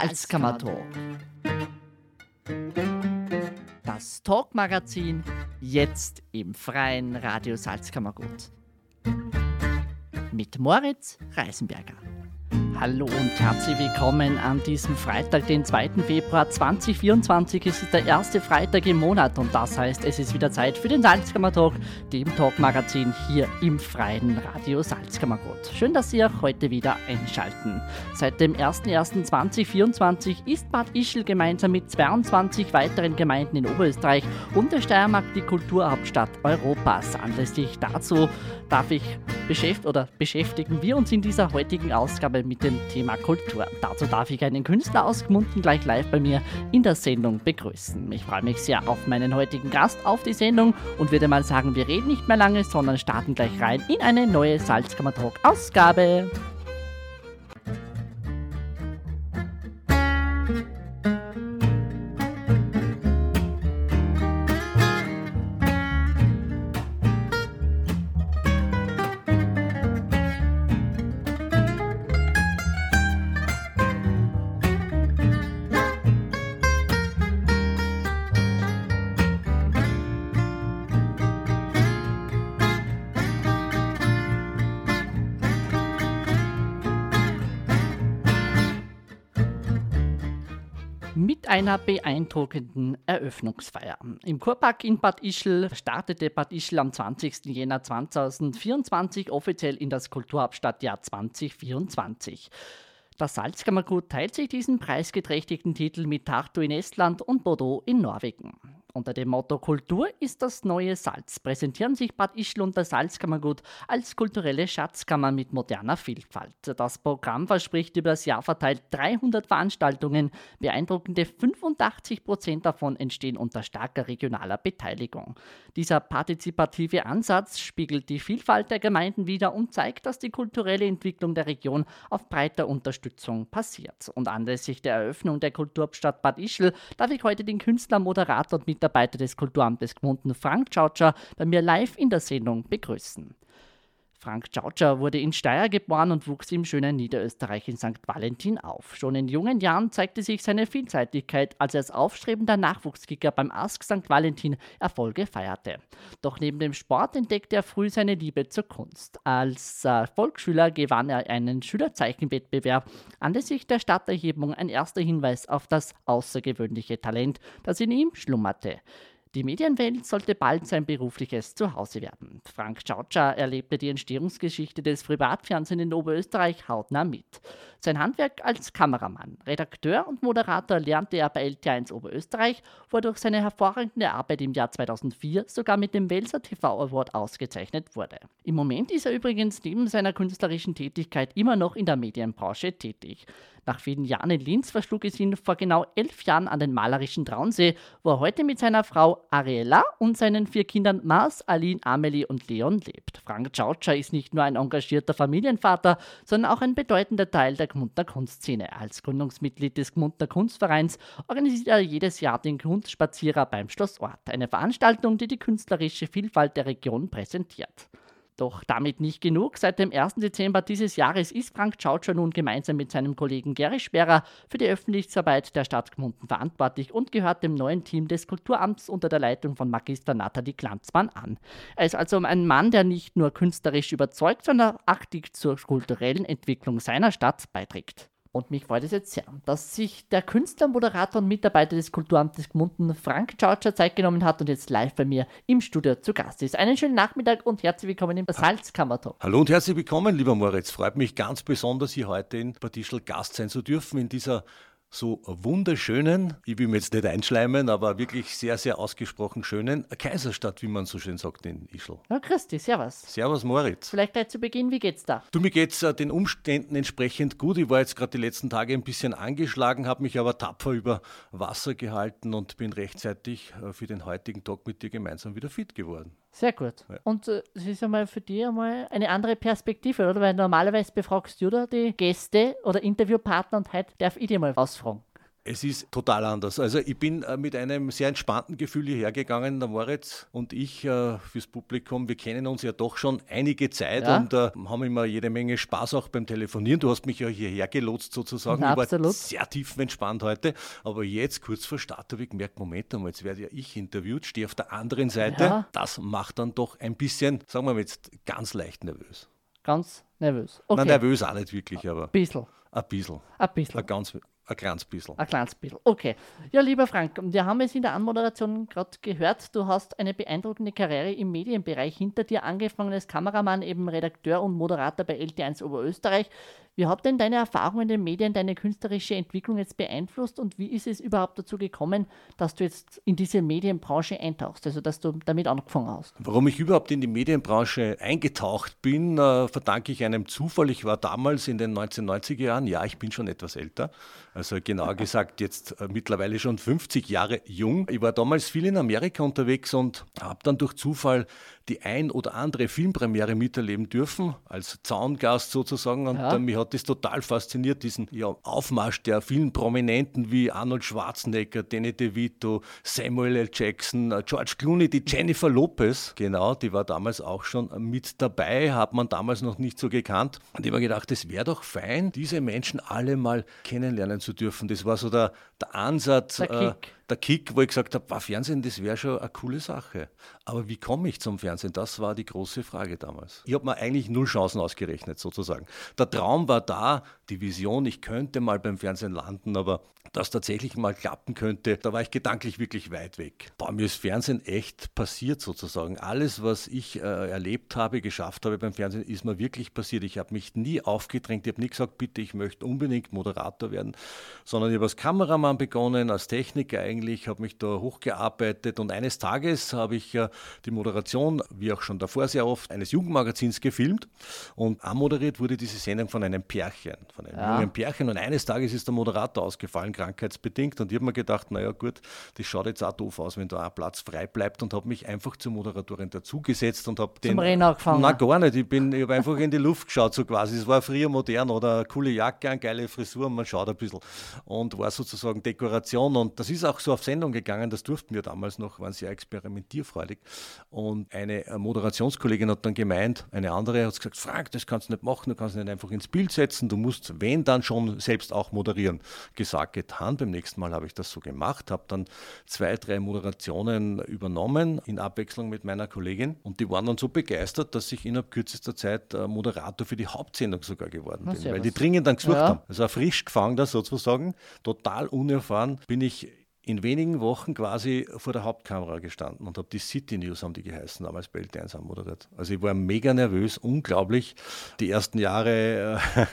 Salzkammer-Talk. Das Talk-Magazin jetzt im freien Radio Salzkammergut. Mit Moritz Reisenberger. Hallo und herzlich willkommen an diesem Freitag, den 2. Februar 2024. Es ist der erste Freitag im Monat und das heißt, es ist wieder Zeit für den Salzkammer Talk, dem Talk-Magazin hier im freien Radio Salzkammergut. Schön, dass Sie auch heute wieder einschalten. Seit dem 01.01.2024 ist Bad Ischl gemeinsam mit 22 weiteren Gemeinden in Oberösterreich und der Steiermark die Kulturhauptstadt Europas. Anlässlich dazu darf ich beschäft oder beschäftigen wir uns in dieser heutigen Ausgabe mit dem Thema Kultur. Dazu darf ich einen Künstler aus Gmunden gleich live bei mir in der Sendung begrüßen. Ich freue mich sehr auf meinen heutigen Gast, auf die Sendung und würde mal sagen, wir reden nicht mehr lange, sondern starten gleich rein in eine neue Salzkammer Talk Ausgabe. Einer beeindruckenden Eröffnungsfeier. Im Kurpark in Bad Ischl startete Bad Ischl am 20. Jänner 2024 offiziell in das Kulturhauptstadtjahr 2024. Das Salzkammergut teilt sich diesen preisgeträchtigten Titel mit Tartu in Estland und Bordeaux in Norwegen. Unter dem Motto Kultur ist das neue Salz präsentieren sich Bad Ischl und das Salzkammergut als kulturelle Schatzkammer mit moderner Vielfalt. Das Programm verspricht über das Jahr verteilt 300 Veranstaltungen. Beeindruckende 85 Prozent davon entstehen unter starker regionaler Beteiligung. Dieser partizipative Ansatz spiegelt die Vielfalt der Gemeinden wider und zeigt, dass die kulturelle Entwicklung der Region auf breiter Unterstützung passiert. Und anlässlich der Eröffnung der Kulturstadt Bad Ischl darf ich heute den Künstler, Moderator und Mitarbeiter Mitarbeiter des Kulturamtes Gmunden, Frank Tschautscher, bei mir live in der Sendung begrüßen. Frank Tschautscher wurde in Steyr geboren und wuchs im schönen Niederösterreich in St. Valentin auf. Schon in jungen Jahren zeigte sich seine Vielseitigkeit, als er als aufstrebender Nachwuchskicker beim Ask St. Valentin Erfolge feierte. Doch neben dem Sport entdeckte er früh seine Liebe zur Kunst. Als äh, Volksschüler gewann er einen Schülerzeichenwettbewerb. Anlässlich der Stadterhebung ein erster Hinweis auf das außergewöhnliche Talent, das in ihm schlummerte. Die Medienwelt sollte bald sein berufliches Zuhause werden. Frank Tschautscher erlebte die Entstehungsgeschichte des Privatfernsehens in Oberösterreich hautnah mit. Sein Handwerk als Kameramann, Redakteur und Moderator lernte er bei LT1 Oberösterreich, wo er durch seine hervorragende Arbeit im Jahr 2004 sogar mit dem Welser TV Award ausgezeichnet wurde. Im Moment ist er übrigens neben seiner künstlerischen Tätigkeit immer noch in der Medienbranche tätig. Nach vielen Jahren in Linz verschlug es ihn vor genau elf Jahren an den malerischen Traunsee, wo er heute mit seiner Frau Ariella und seinen vier Kindern Mars, Aline, Amelie und Leon lebt. Frank Tschautscher ist nicht nur ein engagierter Familienvater, sondern auch ein bedeutender Teil der Gmundner Kunstszene. Als Gründungsmitglied des Gmundner Kunstvereins organisiert er jedes Jahr den Kunstspazierer beim Schlossort, eine Veranstaltung, die die künstlerische Vielfalt der Region präsentiert. Doch damit nicht genug. Seit dem 1. Dezember dieses Jahres ist Frank Tschautscher nun gemeinsam mit seinem Kollegen Gary Sperrer für die Öffentlichkeitsarbeit der Stadt Gmunden verantwortlich und gehört dem neuen Team des Kulturamts unter der Leitung von Magister Nathalie Glanzmann an. Er ist also ein Mann, der nicht nur künstlerisch überzeugt, sondern aktiv zur kulturellen Entwicklung seiner Stadt beiträgt. Und mich freut es jetzt sehr, dass sich der Künstler, Moderator und Mitarbeiter des Kulturamtes Gmunden Frank Tschautscher Zeit genommen hat und jetzt live bei mir im Studio zu Gast ist. Einen schönen Nachmittag und herzlich willkommen im Salzkammertalk. Hallo und herzlich willkommen, lieber Moritz. Freut mich ganz besonders, hier heute in Bad Gast sein zu dürfen in dieser so wunderschönen, ich will mir jetzt nicht einschleimen, aber wirklich sehr, sehr ausgesprochen schönen Kaiserstadt, wie man so schön sagt in Ischl. Ja, Christi, servus. Servus, Moritz. Vielleicht gleich zu Beginn, wie geht's da? Du, mir geht's äh, den Umständen entsprechend gut. Ich war jetzt gerade die letzten Tage ein bisschen angeschlagen, habe mich aber tapfer über Wasser gehalten und bin rechtzeitig äh, für den heutigen Tag mit dir gemeinsam wieder fit geworden. Sehr gut. Ja. Und äh, es ist einmal für dich einmal eine andere Perspektive, oder? Weil normalerweise befragst du da die Gäste oder Interviewpartner und heute darf ich dir mal was fragen. Es ist total anders. Also ich bin äh, mit einem sehr entspannten Gefühl hierher gegangen, der Moritz und ich äh, fürs Publikum. Wir kennen uns ja doch schon einige Zeit ja. und äh, haben immer jede Menge Spaß auch beim Telefonieren. Du hast mich ja hierher gelotst sozusagen. Na, ich war absolut. sehr tiefenentspannt heute. Aber jetzt kurz vor Start habe ich gemerkt, Moment einmal, jetzt werde ja ich interviewt, stehe auf der anderen Seite. Ja. Das macht dann doch ein bisschen, sagen wir mal jetzt, ganz leicht nervös. Ganz nervös. Okay. Nein, nervös auch nicht wirklich, aber. Ein bisschen. Ein bisschen. Ein bisschen. Ein ganz, ein kleines bisschen. Ein kleines bisschen. Okay. Ja, lieber Frank, wir haben es in der Anmoderation gerade gehört. Du hast eine beeindruckende Karriere im Medienbereich hinter dir, angefangen als Kameramann, eben Redakteur und Moderator bei LT1 Oberösterreich. Wie hat denn deine Erfahrung in den Medien deine künstlerische Entwicklung jetzt beeinflusst und wie ist es überhaupt dazu gekommen, dass du jetzt in diese Medienbranche eintauchst, also dass du damit angefangen hast? Warum ich überhaupt in die Medienbranche eingetaucht bin, äh, verdanke ich einem Zufall. Ich war damals in den 1990er Jahren, ja, ich bin schon etwas älter, also genauer gesagt jetzt äh, mittlerweile schon 50 Jahre jung. Ich war damals viel in Amerika unterwegs und habe dann durch Zufall die ein oder andere Filmpremiere miterleben dürfen, als Zaungast sozusagen. Und ja. äh, mich hat das total fasziniert, diesen ja, Aufmarsch der vielen Prominenten wie Arnold Schwarzenegger, Danny DeVito, Samuel L. Jackson, äh, George Clooney, die Jennifer Lopez, genau, die war damals auch schon mit dabei, hat man damals noch nicht so gekannt. Und ich habe gedacht, es wäre doch fein, diese Menschen alle mal kennenlernen zu dürfen. Das war so der, der Ansatz. Der Kick. Äh, der Kick, wo ich gesagt habe, war Fernsehen, das wäre schon eine coole Sache. Aber wie komme ich zum Fernsehen? Das war die große Frage damals. Ich habe mir eigentlich null Chancen ausgerechnet, sozusagen. Der Traum war da, die Vision, ich könnte mal beim Fernsehen landen, aber das tatsächlich mal klappen könnte, da war ich gedanklich wirklich weit weg. Bei mir ist Fernsehen echt passiert sozusagen. Alles, was ich äh, erlebt habe, geschafft habe beim Fernsehen, ist mir wirklich passiert. Ich habe mich nie aufgedrängt, ich habe nie gesagt, bitte, ich möchte unbedingt Moderator werden, sondern ich habe als Kameramann begonnen, als Techniker eigentlich, habe mich da hochgearbeitet und eines Tages habe ich äh, die Moderation, wie auch schon davor sehr oft, eines Jugendmagazins gefilmt und anmoderiert wurde diese Sendung von einem Pärchen, von einem ja. jungen Pärchen und eines Tages ist der Moderator ausgefallen, krankheitsbedingt. Und ich habe mir gedacht, naja gut, das schaut jetzt auch doof aus, wenn da ein Platz frei bleibt und habe mich einfach zur Moderatorin dazugesetzt und habe den... Zum Rennen angefangen? Nein, gar nicht. Ich, ich habe einfach in die Luft geschaut, so quasi. Es war früher modern oder eine coole Jacke, eine geile Frisur, man schaut ein bisschen. Und war sozusagen Dekoration. Und das ist auch so auf Sendung gegangen, das durften wir damals noch, waren sehr experimentierfreudig. Und eine Moderationskollegin hat dann gemeint, eine andere hat gesagt, Frank, das kannst du nicht machen, du kannst nicht einfach ins Bild setzen, du musst, wenn dann schon, selbst auch moderieren. Gesagt, getan. Beim nächsten Mal habe ich das so gemacht, habe dann zwei, drei Moderationen übernommen in Abwechslung mit meiner Kollegin und die waren dann so begeistert, dass ich innerhalb kürzester Zeit äh, Moderator für die Hauptsendung sogar geworden bin, weil die dringend dann gesucht ja. haben. Also ein frisch gefangener sozusagen, total unerfahren, bin ich in wenigen Wochen quasi vor der Hauptkamera gestanden und habe die City News, haben die geheißen, damals bei LT1 moderiert. Also ich war mega nervös, unglaublich. Die ersten Jahre äh,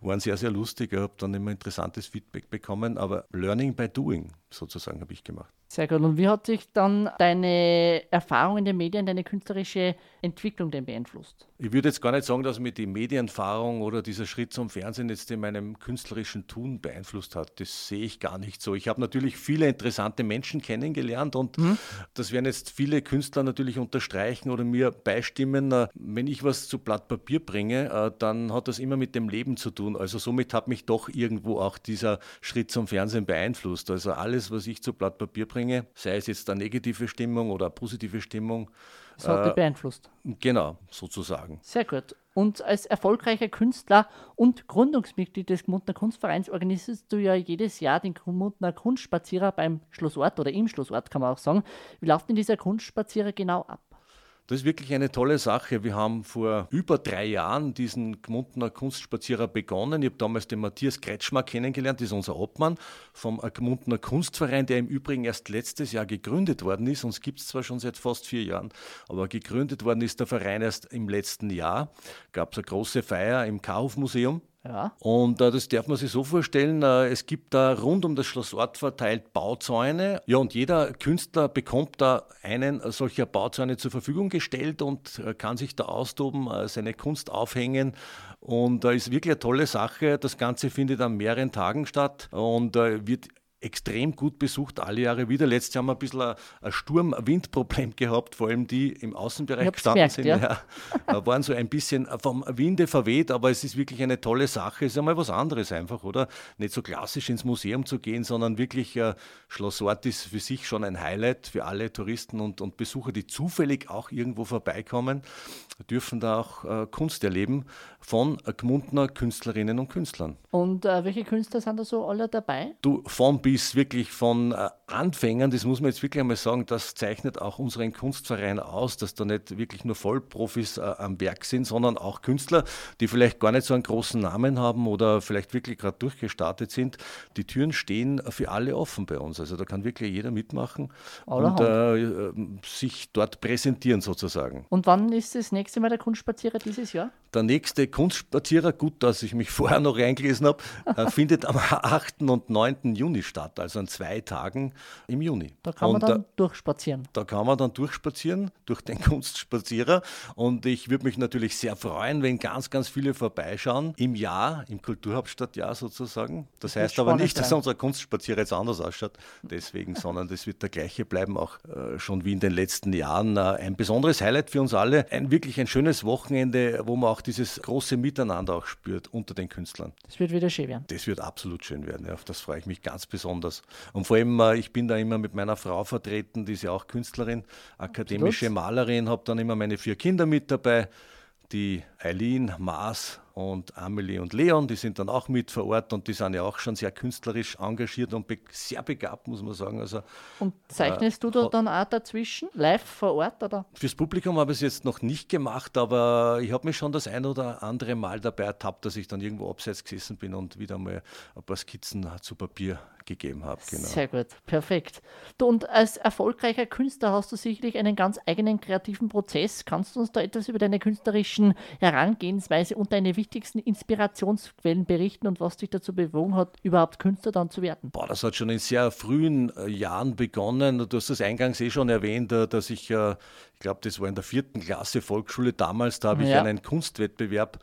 waren sehr, sehr lustig. Ich habe dann immer interessantes Feedback bekommen, aber Learning by Doing sozusagen habe ich gemacht. Sehr gut. Und wie hat sich dann deine Erfahrung in den Medien, deine künstlerische Entwicklung denn beeinflusst? Ich würde jetzt gar nicht sagen, dass mir die Medienerfahrung oder dieser Schritt zum Fernsehen jetzt in meinem künstlerischen Tun beeinflusst hat. Das sehe ich gar nicht so. Ich habe natürlich viele interessante Menschen kennengelernt und mhm. das werden jetzt viele Künstler natürlich unterstreichen oder mir beistimmen. Äh, wenn ich was zu Blatt Papier bringe, äh, dann hat das immer mit dem Leben zu tun. Also somit hat mich doch irgendwo auch dieser Schritt zum Fernsehen beeinflusst. Also alles, was ich zu Blatt Papier bringe, bringe, sei es jetzt eine negative Stimmung oder eine positive Stimmung. Das hat dich äh, beeinflusst. Genau, sozusagen. Sehr gut. Und als erfolgreicher Künstler und Gründungsmitglied des Gmundner Kunstvereins organisierst du ja jedes Jahr den Gmundner Kunstspazierer beim Schlossort oder im Schlossort, kann man auch sagen. Wie läuft denn dieser Kunstspazierer genau ab? Das ist wirklich eine tolle Sache. Wir haben vor über drei Jahren diesen Gmundner Kunstspazierer begonnen. Ich habe damals den Matthias Kretschmer kennengelernt, das ist unser Obmann vom Gmundner Kunstverein, der im Übrigen erst letztes Jahr gegründet worden ist. Uns gibt es zwar schon seit fast vier Jahren, aber gegründet worden ist der Verein erst im letzten Jahr. Gab es eine große Feier im Kaufmuseum ja. Und äh, das darf man sich so vorstellen, äh, es gibt da rund um das Schlossort verteilt Bauzäune. Ja, und jeder Künstler bekommt da einen solcher Bauzäune zur Verfügung gestellt und äh, kann sich da austoben, äh, seine Kunst aufhängen. Und da ist wirklich eine tolle Sache. Das Ganze findet an mehreren Tagen statt und äh, wird extrem gut besucht, alle Jahre wieder. Letztes Jahr haben wir ein bisschen ein, ein Sturm-Wind-Problem gehabt, vor allem die im Außenbereich gestanden gemerkt, sind. Ja. Ja, waren so ein bisschen vom Winde verweht, aber es ist wirklich eine tolle Sache. Es ist einmal was anderes einfach, oder? Nicht so klassisch ins Museum zu gehen, sondern wirklich äh, Schloss Ort ist für sich schon ein Highlight für alle Touristen und, und Besucher, die zufällig auch irgendwo vorbeikommen, dürfen da auch äh, Kunst erleben von Gmundner Künstlerinnen und Künstlern. Und äh, welche Künstler sind da so alle dabei? Du, von bis wirklich von äh, Anfängern, das muss man jetzt wirklich einmal sagen, das zeichnet auch unseren Kunstverein aus, dass da nicht wirklich nur Vollprofis äh, am Werk sind, sondern auch Künstler, die vielleicht gar nicht so einen großen Namen haben oder vielleicht wirklich gerade durchgestartet sind. Die Türen stehen für alle offen bei uns. Also da kann wirklich jeder mitmachen Allerhand. und äh, sich dort präsentieren sozusagen. Und wann ist das nächste Mal der Kunstspazierer dieses Jahr? Der nächste Kunstspazierer, gut, dass ich mich vorher noch reingelesen habe, äh, findet am 8. und 9. Juni statt, also an zwei Tagen im Juni. Da kann man und dann da, durchspazieren. Da kann man dann durchspazieren, durch den Kunstspazierer. Und ich würde mich natürlich sehr freuen, wenn ganz, ganz viele vorbeischauen im Jahr, im Kulturhauptstadtjahr sozusagen. Das, das heißt aber nicht, dass unser Kunstspazierer jetzt anders ausschaut, deswegen, sondern das wird der gleiche bleiben, auch äh, schon wie in den letzten Jahren. Äh, ein besonderes Highlight für uns alle, ein wirklich ein schönes Wochenende, wo man auch dieses große Miteinander auch spürt unter den Künstlern. Das wird wieder schön werden. Das wird absolut schön werden, ja, auf das freue ich mich ganz besonders. Und vor allem, äh, ich bin da immer mit meiner Frau vertreten, die ist ja auch Künstlerin, akademische. Malerin, habe dann immer meine vier Kinder mit dabei die Eileen, Maas und Amelie und Leon, die sind dann auch mit vor Ort und die sind ja auch schon sehr künstlerisch engagiert und be sehr begabt, muss man sagen. Also, und zeichnest äh, du da dann auch dazwischen, live vor Ort? Oder? Fürs Publikum habe ich es jetzt noch nicht gemacht, aber ich habe mich schon das ein oder andere Mal dabei ertappt, dass ich dann irgendwo abseits gesessen bin und wieder mal ein paar Skizzen zu Papier gegeben habe. Genau. Sehr gut, perfekt. Du, und als erfolgreicher Künstler hast du sicherlich einen ganz eigenen kreativen Prozess. Kannst du uns da etwas über deine künstlerischen Herangehensweise und deine wichtigsten Inspirationsquellen berichten und was dich dazu bewogen hat, überhaupt Künstler dann zu werden? Boah, das hat schon in sehr frühen äh, Jahren begonnen. Du hast das eingangs eh schon erwähnt, äh, dass ich, äh, ich glaube, das war in der vierten Klasse Volksschule damals, da habe ich ja. einen Kunstwettbewerb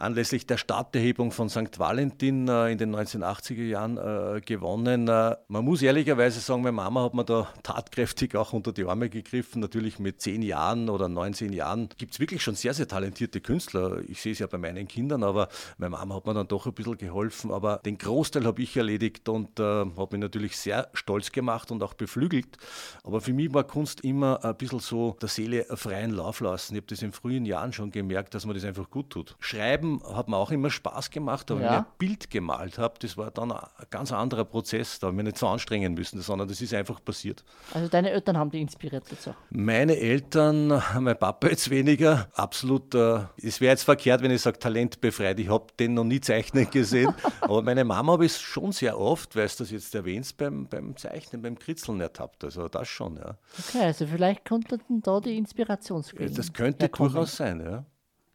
anlässlich der Stadterhebung von St. Valentin äh, in den 1980er Jahren äh, gewonnen. Äh, man muss ehrlicherweise sagen, meine Mama hat mir da tatkräftig auch unter die Arme gegriffen. Natürlich mit zehn Jahren oder 19 Jahren gibt es wirklich schon sehr, sehr talentierte Künstler. Ich sehe es ja bei meinen Kindern, aber meine Mama hat mir dann doch ein bisschen geholfen. Aber den Großteil habe ich erledigt und äh, habe mich natürlich sehr stolz gemacht und auch beflügelt. Aber für mich war Kunst immer ein bisschen so der Seele freien Lauf lassen. Ich habe das in frühen Jahren schon gemerkt, dass man das einfach gut tut. Schreiben Schreiben hat mir auch immer Spaß gemacht, aber ja. wenn ich ein Bild gemalt habe, das war dann ein ganz anderer Prozess. Da habe ich mich nicht so anstrengen müssen, sondern das ist einfach passiert. Also deine Eltern haben dich inspiriert dazu? Meine Eltern, mein Papa jetzt weniger, absolut. Äh, es wäre jetzt verkehrt, wenn ich sage, Talent befreit. Ich habe den noch nie zeichnen gesehen. aber meine Mama habe ich schon sehr oft, weil du das jetzt erwähnst, beim, beim Zeichnen, beim Kritzeln ertappt. Also das schon, ja. Okay, also vielleicht konnten da die Inspirationsquellen. Das könnte durchaus sein, ja.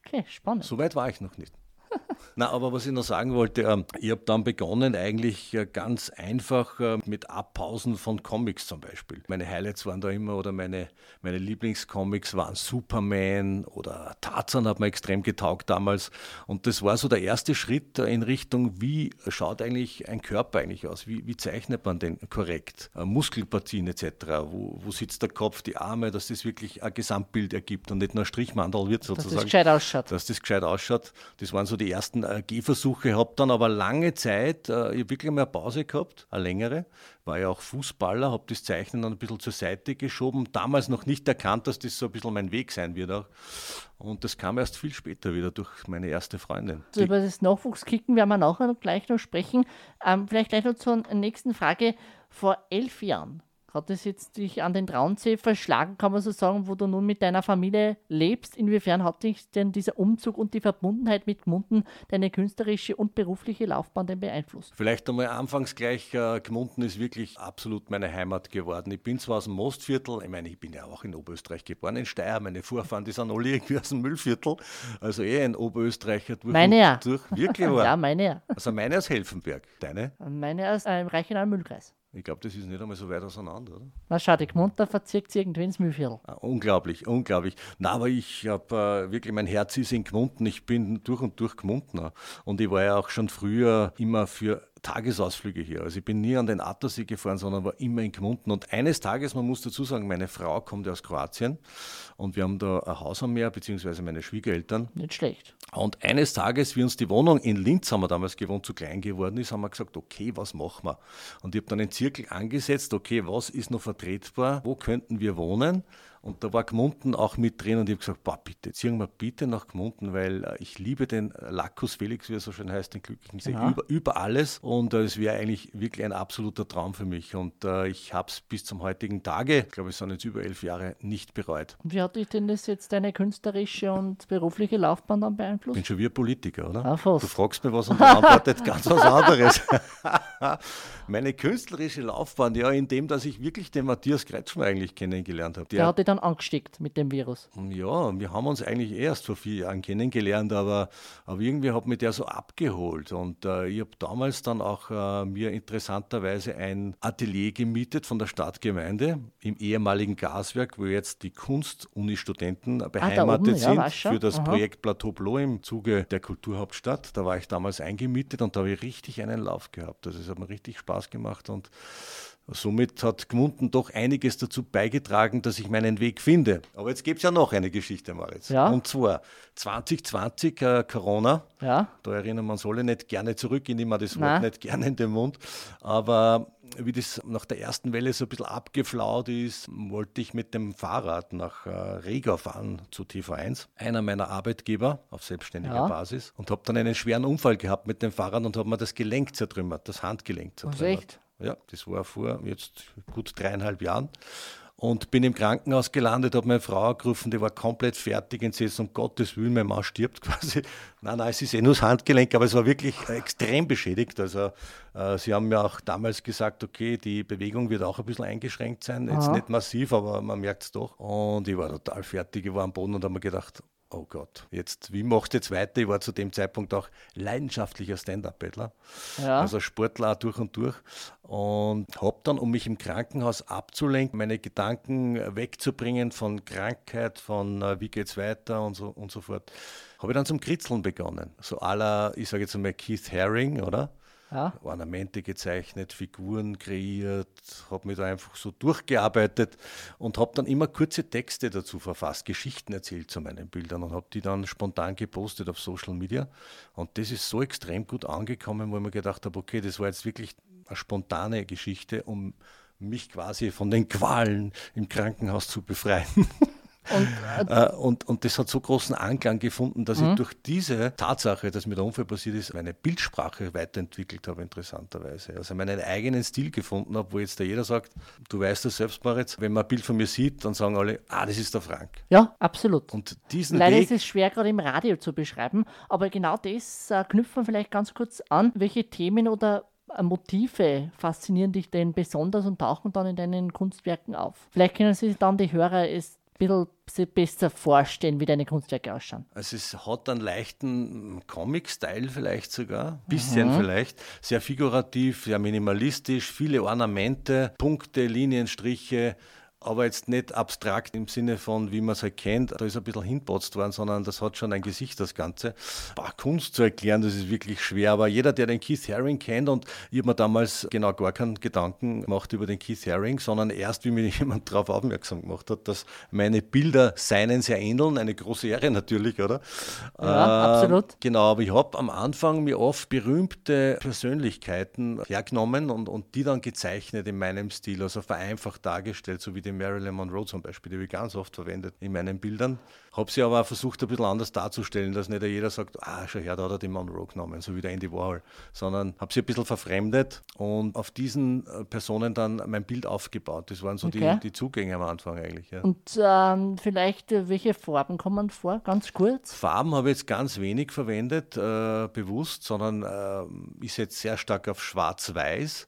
Okay, spannend. So weit war ich noch nicht. Na, aber was ich noch sagen wollte, ähm, ich habe dann begonnen eigentlich äh, ganz einfach äh, mit Abpausen von Comics zum Beispiel. Meine Highlights waren da immer oder meine, meine Lieblingscomics waren Superman oder Tarzan hat mir extrem getaugt damals. Und das war so der erste Schritt in Richtung, wie schaut eigentlich ein Körper eigentlich aus? Wie, wie zeichnet man den korrekt? Äh, Muskelpartien etc. Wo, wo sitzt der Kopf, die Arme, dass das wirklich ein Gesamtbild ergibt und nicht nur ein Strichmandel wird sozusagen. Dass das gescheit ausschaut. Dass das gescheit ausschaut. Das waren so die ersten äh, Gehversuche, habe dann aber lange Zeit, äh, wirklich mal eine Pause gehabt, eine längere, war ja auch Fußballer, habe das Zeichnen dann ein bisschen zur Seite geschoben, damals noch nicht erkannt, dass das so ein bisschen mein Weg sein wird auch. Und das kam erst viel später wieder durch meine erste Freundin. Also über das Nachwuchskicken werden wir nachher noch gleich noch sprechen. Ähm, vielleicht gleich noch zur nächsten Frage. Vor elf Jahren hat es jetzt dich an den Traunsee verschlagen, kann man so sagen, wo du nun mit deiner Familie lebst? Inwiefern hat dich denn dieser Umzug und die Verbundenheit mit Gmunden deine künstlerische und berufliche Laufbahn denn beeinflusst? Vielleicht einmal anfangs gleich, äh, Gmunden ist wirklich absolut meine Heimat geworden. Ich bin zwar aus dem Mostviertel, ich meine, ich bin ja auch in Oberösterreich geboren, in Steyr, meine Vorfahren, die sind alle irgendwie aus dem Müllviertel, also eh ein Oberösterreicher durch meine ja. durch. Wirklich war. ja, meine ja. Also meine aus Helfenberg, deine? Meine aus äh, Reichenau Müllkreis. Ich glaube, das ist nicht einmal so weit auseinander, oder? Na schau, die Gmunter verzirkt sich irgendwie ins Mühlviertel. Ah, unglaublich, unglaublich. Na, aber ich habe äh, wirklich, mein Herz ist in Gmunden. Ich bin durch und durch Gmundner. Und ich war ja auch schon früher immer für Tagesausflüge hier. Also ich bin nie an den Attersee gefahren, sondern war immer in Gmunden. Und eines Tages, man muss dazu sagen, meine Frau kommt aus Kroatien und wir haben da ein Haus am Meer, beziehungsweise meine Schwiegereltern. Nicht schlecht. Und eines Tages, wie uns die Wohnung in Linz, haben wir damals gewohnt, zu klein geworden ist, haben wir gesagt, okay, was machen wir? Und ich habe dann einen Zirkel angesetzt, okay, was ist noch vertretbar, wo könnten wir wohnen? Und da war Gmunden auch mit drin und ich habe gesagt, boah, bitte, ziehen wir bitte nach Gmunden, weil äh, ich liebe den Lacus Felix, wie er so schön heißt, den glücklichen See, ja. über, über alles. Und äh, es wäre eigentlich wirklich ein absoluter Traum für mich. Und äh, ich habe es bis zum heutigen Tage, ich glaube, es sind jetzt über elf Jahre, nicht bereut. Und wie hat dich denn das jetzt deine künstlerische und berufliche Laufbahn dann beeinflusst? Ich bin schon wie Politiker, oder? Ah, du fragst mir was und antwortet ganz was anderes. Meine künstlerische Laufbahn, ja, in dem, dass ich wirklich den Matthias Kretschmer eigentlich kennengelernt habe. Der, der hat dich dann angesteckt mit dem Virus. Ja, wir haben uns eigentlich erst vor vier Jahren kennengelernt, aber, aber irgendwie hat mich der so abgeholt. Und äh, ich habe damals dann auch äh, mir interessanterweise ein Atelier gemietet von der Stadtgemeinde im ehemaligen Gaswerk, wo jetzt die Kunst-Uni-Studenten beheimatet ah, oben, sind ja, für das Aha. Projekt Plateau Blau im Zuge der Kulturhauptstadt. Da war ich damals eingemietet und da habe ich richtig einen Lauf gehabt. Also es hat mir richtig Spaß gemacht und Somit hat Gmunden doch einiges dazu beigetragen, dass ich meinen Weg finde. Aber jetzt gibt es ja noch eine Geschichte, Moritz. Ja? Und zwar 2020 äh, Corona. Ja? Da erinnern wir uns alle nicht gerne zurück, ich nehme das Wort nicht gerne in den Mund. Aber wie das nach der ersten Welle so ein bisschen abgeflaut ist, wollte ich mit dem Fahrrad nach äh, Regau fahren zu TV1, einer meiner Arbeitgeber auf selbstständiger ja. Basis, und habe dann einen schweren Unfall gehabt mit dem Fahrrad und habe mir das Gelenk zertrümmert, das Handgelenk zertrümmert. Ja, das war vor jetzt gut dreieinhalb Jahren. Und bin im Krankenhaus gelandet, habe meine Frau gerufen, die war komplett fertig und sie ist um Gottes Willen, mein Mann stirbt quasi. Nein, nein, es ist eh nur das Handgelenk, aber es war wirklich extrem beschädigt. Also äh, sie haben mir auch damals gesagt, okay, die Bewegung wird auch ein bisschen eingeschränkt sein. Jetzt Aha. nicht massiv, aber man merkt es doch. Und ich war total fertig, ich war am Boden und habe mir gedacht, oh Gott, jetzt, wie machst du jetzt weiter? Ich war zu dem Zeitpunkt auch leidenschaftlicher Stand-Up-Paddler, ja. also Sportler durch und durch und habe dann, um mich im Krankenhaus abzulenken, meine Gedanken wegzubringen von Krankheit, von äh, wie es weiter und so, und so fort, habe ich dann zum Kritzeln begonnen. So aller, ich sage jetzt einmal Keith Haring, oder? Ja. Ornamente gezeichnet, Figuren kreiert, habe mich da einfach so durchgearbeitet und habe dann immer kurze Texte dazu verfasst, Geschichten erzählt zu meinen Bildern und habe die dann spontan gepostet auf Social Media. Und das ist so extrem gut angekommen, wo ich mir gedacht habe, okay, das war jetzt wirklich eine spontane Geschichte, um mich quasi von den Qualen im Krankenhaus zu befreien. Und, äh, äh, und, und, das hat so großen Anklang gefunden, dass mhm. ich durch diese Tatsache, dass mir der Unfall passiert ist, meine Bildsprache weiterentwickelt habe, interessanterweise. Also meinen eigenen Stil gefunden habe, wo jetzt da jeder sagt, du weißt das selbst, Moritz, wenn man ein Bild von mir sieht, dann sagen alle, ah, das ist der Frank. Ja, absolut. Und diesen Leider Weg, ist es schwer, gerade im Radio zu beschreiben, aber genau das äh, knüpfen wir vielleicht ganz kurz an. Welche Themen oder äh, Motive faszinieren dich denn besonders und tauchen dann in deinen Kunstwerken auf? Vielleicht können Sie dann die Hörer es bisschen besser vorstellen, wie deine Kunstwerke ausschauen. Also es hat einen leichten Comic-Style vielleicht sogar, bisschen mhm. vielleicht, sehr figurativ, sehr minimalistisch, viele Ornamente, Punkte, Linien, Striche, aber jetzt nicht abstrakt im Sinne von, wie man es halt kennt, da ist ein bisschen hinpotzt worden, sondern das hat schon ein Gesicht, das Ganze. Boah, Kunst zu erklären, das ist wirklich schwer, aber jeder, der den Keith Haring kennt und ich habe mir damals genau gar keinen Gedanken gemacht über den Keith Haring, sondern erst, wie mir jemand darauf aufmerksam gemacht hat, dass meine Bilder seinen sehr ähneln, eine große Ehre natürlich, oder? Ja, äh, absolut. Genau, aber ich habe am Anfang mir oft berühmte Persönlichkeiten hergenommen und, und die dann gezeichnet in meinem Stil, also vereinfacht dargestellt, so wie den Marilyn Monroe zum Beispiel, die habe ich ganz oft verwendet in meinen Bildern. Habe sie aber auch versucht, ein bisschen anders darzustellen, dass nicht jeder sagt, ah, schau her, da hat er den Monroe genommen, so wie der Andy Warhol, sondern habe sie ein bisschen verfremdet und auf diesen äh, Personen dann mein Bild aufgebaut. Das waren so okay. die, die Zugänge am Anfang eigentlich. Ja. Und ähm, vielleicht, äh, welche Farben kommen vor, ganz kurz? Farben habe ich jetzt ganz wenig verwendet, äh, bewusst, sondern äh, ich setze sehr stark auf Schwarz-Weiß.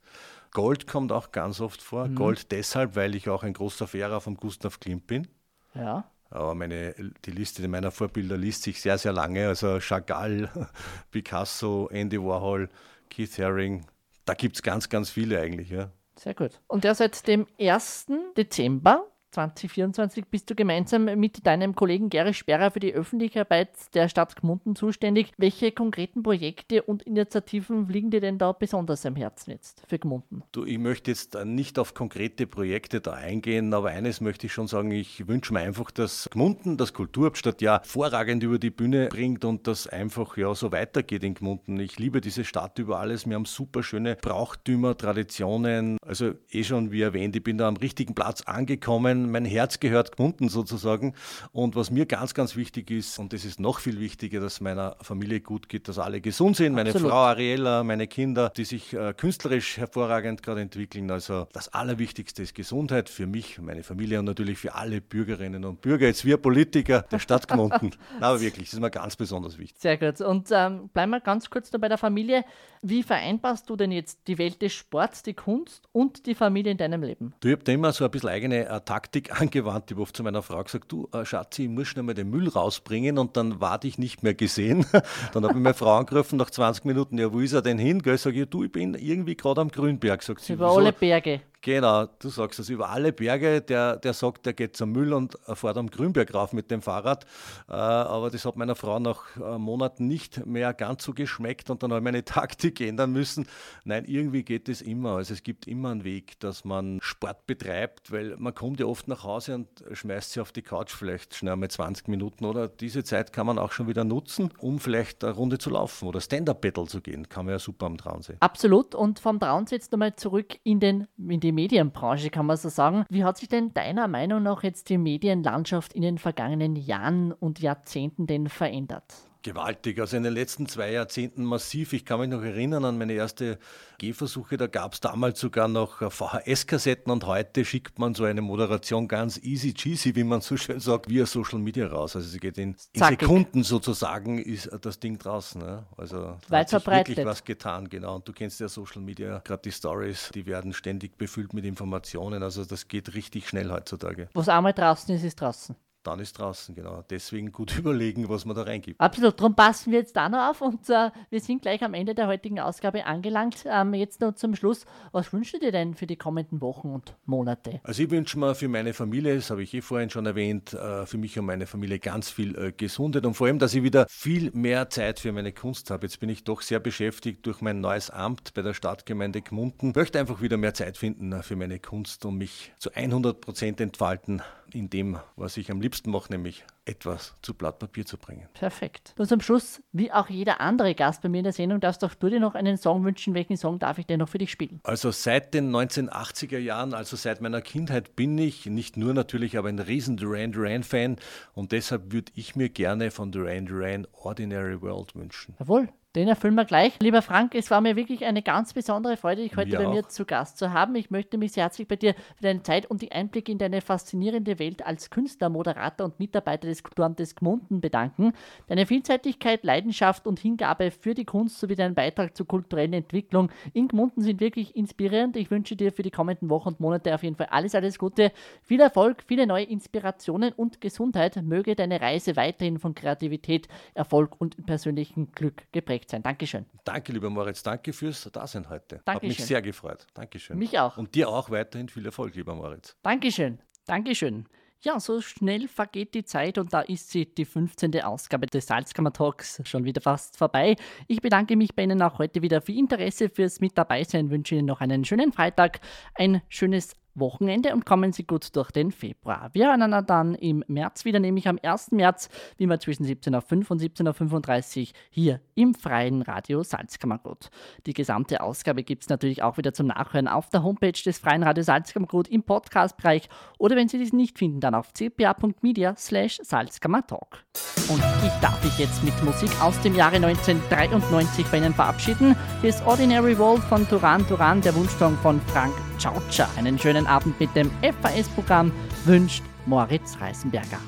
Gold kommt auch ganz oft vor. Mhm. Gold deshalb, weil ich auch ein großer Verehrer von Gustav Klimt bin. Ja. Aber meine, die Liste meiner Vorbilder liest sich sehr, sehr lange. Also Chagall, Picasso, Andy Warhol, Keith Haring. Da gibt es ganz, ganz viele eigentlich. Ja. Sehr gut. Und ja, seit dem 1. Dezember 2024 bist du gemeinsam mit deinem Kollegen Gary Sperrer für die öffentliche Arbeit der Stadt Gmunden zuständig. Welche konkreten Projekte und Initiativen liegen dir denn da besonders am Herzen jetzt für Gmunden? Du, ich möchte jetzt nicht auf konkrete Projekte da eingehen, aber eines möchte ich schon sagen, ich wünsche mir einfach, dass Gmunden das Kulturhauptstadtjahr vorragend über die Bühne bringt und das einfach ja so weitergeht in Gmunden. Ich liebe diese Stadt über alles. Wir haben super schöne Brauchtümer, Traditionen. Also eh schon wie erwähnt, ich bin da am richtigen Platz angekommen. Mein Herz gehört Gmunden sozusagen. Und was mir ganz, ganz wichtig ist, und das ist noch viel wichtiger, dass meiner Familie gut geht, dass alle gesund sind. Meine Absolut. Frau Ariella, meine Kinder, die sich äh, künstlerisch hervorragend gerade entwickeln. Also das Allerwichtigste ist Gesundheit für mich, meine Familie und natürlich für alle Bürgerinnen und Bürger. Jetzt wir Politiker der Stadt Gmunden. Aber wirklich, das ist mir ganz besonders wichtig. Sehr gut. Und ähm, bleiben wir ganz kurz noch bei der Familie. Wie vereinbarst du denn jetzt die Welt des Sports, die Kunst und die Familie in deinem Leben? Du, ich habe da immer so ein bisschen eigene äh, Taktik angewandt. Ich habe oft zu meiner Frau gesagt, du äh, Schatzi, ich muss schnell mal den Müll rausbringen und dann war dich nicht mehr gesehen. dann habe ich meine Frau angerufen nach 20 Minuten, ja, wo ist er denn hin? Sag ich, du, ich bin irgendwie gerade am Grünberg. Sagt sie, Über alle Berge. Genau, du sagst das über alle Berge. Der, der sagt, der geht zum Müll und fährt am Grünberg rauf mit dem Fahrrad. Äh, aber das hat meiner Frau nach äh, Monaten nicht mehr ganz so geschmeckt und dann habe ich meine Taktik ändern müssen. Nein, irgendwie geht es immer. Also es gibt immer einen Weg, dass man Sport betreibt, weil man kommt ja oft nach Hause und schmeißt sich auf die Couch vielleicht schnell einmal 20 Minuten oder diese Zeit kann man auch schon wieder nutzen, um vielleicht eine Runde zu laufen oder Stand-Up-Battle zu gehen. Kann man ja super am Traunsee. Absolut. Und vom Traunsee jetzt nochmal zurück in, den, in die Medienbranche, kann man so sagen. Wie hat sich denn deiner Meinung nach jetzt die Medienlandschaft in den vergangenen Jahren und Jahrzehnten denn verändert? Gewaltig, also in den letzten zwei Jahrzehnten massiv. Ich kann mich noch erinnern an meine erste Gehversuche, da gab es damals sogar noch VHS-Kassetten und heute schickt man so eine Moderation ganz easy cheesy, wie man so schön sagt, via Social Media raus. Also sie geht in, in Sekunden sozusagen, ist das Ding draußen. Ne? Also da hat sich wirklich was getan, genau. Und du kennst ja Social Media, gerade die Stories, die werden ständig befüllt mit Informationen. Also das geht richtig schnell heutzutage. Was einmal draußen ist, ist draußen dann ist draußen, genau. Deswegen gut überlegen, was man da reingibt. Absolut, darum passen wir jetzt da noch auf und äh, wir sind gleich am Ende der heutigen Ausgabe angelangt. Ähm, jetzt noch zum Schluss, was wünschst du dir denn für die kommenden Wochen und Monate? Also ich wünsche mir für meine Familie, das habe ich eh vorhin schon erwähnt, äh, für mich und meine Familie ganz viel äh, Gesundheit und vor allem, dass ich wieder viel mehr Zeit für meine Kunst habe. Jetzt bin ich doch sehr beschäftigt durch mein neues Amt bei der Stadtgemeinde Gmunden. Ich möchte einfach wieder mehr Zeit finden äh, für meine Kunst und mich zu 100 Prozent entfalten in dem, was ich am liebsten mache, nämlich etwas zu Blatt Papier zu bringen. Perfekt. Und zum Schluss, wie auch jeder andere Gast bei mir in der Sendung, darfst auch du dir noch einen Song wünschen. Welchen Song darf ich denn noch für dich spielen? Also seit den 1980er Jahren, also seit meiner Kindheit bin ich, nicht nur natürlich, aber ein riesen Duran Duran-Fan und deshalb würde ich mir gerne von Duran Duran Ordinary World wünschen. Jawohl, den erfüllen wir gleich. Lieber Frank, es war mir wirklich eine ganz besondere Freude, dich heute mir bei auch. mir zu Gast zu haben. Ich möchte mich sehr herzlich bei dir für deine Zeit und die Einblicke in deine faszinierende Welt als Künstler, Moderator und Mitarbeiter des Kulturamtes Gmunden bedanken. Deine Vielseitigkeit, Leidenschaft und Hingabe für die Kunst sowie dein Beitrag zur kulturellen Entwicklung in Gmunden sind wirklich inspirierend. Ich wünsche dir für die kommenden Wochen und Monate auf jeden Fall alles, alles Gute, viel Erfolg, viele neue Inspirationen und Gesundheit. Möge deine Reise weiterhin von Kreativität, Erfolg und persönlichem Glück geprägt sein. Dankeschön. Danke, lieber Moritz. Danke fürs Dasein heute. Dankeschön. Hat mich sehr gefreut. Dankeschön. Mich auch. Und dir auch weiterhin viel Erfolg, lieber Moritz. Dankeschön. Dankeschön. Ja, so schnell vergeht die Zeit und da ist sie, die 15. Ausgabe des Salzkammer Talks, schon wieder fast vorbei. Ich bedanke mich bei Ihnen auch heute wieder für Interesse, fürs Mit dabei sein, wünsche Ihnen noch einen schönen Freitag, ein schönes Wochenende und kommen Sie gut durch den Februar. Wir hören dann im März wieder, nämlich am 1. März, wie immer zwischen 17.05 und 17.35 Uhr hier im freien Radio Salzkammergut. Die gesamte Ausgabe gibt es natürlich auch wieder zum Nachhören auf der Homepage des freien Radio Salzkammergut im Podcast-Bereich oder wenn Sie dies nicht finden, dann auf cpa.media slash salzkammertalk. Und ich darf mich jetzt mit Musik aus dem Jahre 1993 bei Ihnen verabschieden. Hier ist Ordinary World von Duran Duran, der Wunschsong von Frank Ciao, ciao. Einen schönen Abend mit dem FAS-Programm wünscht Moritz Reisenberger.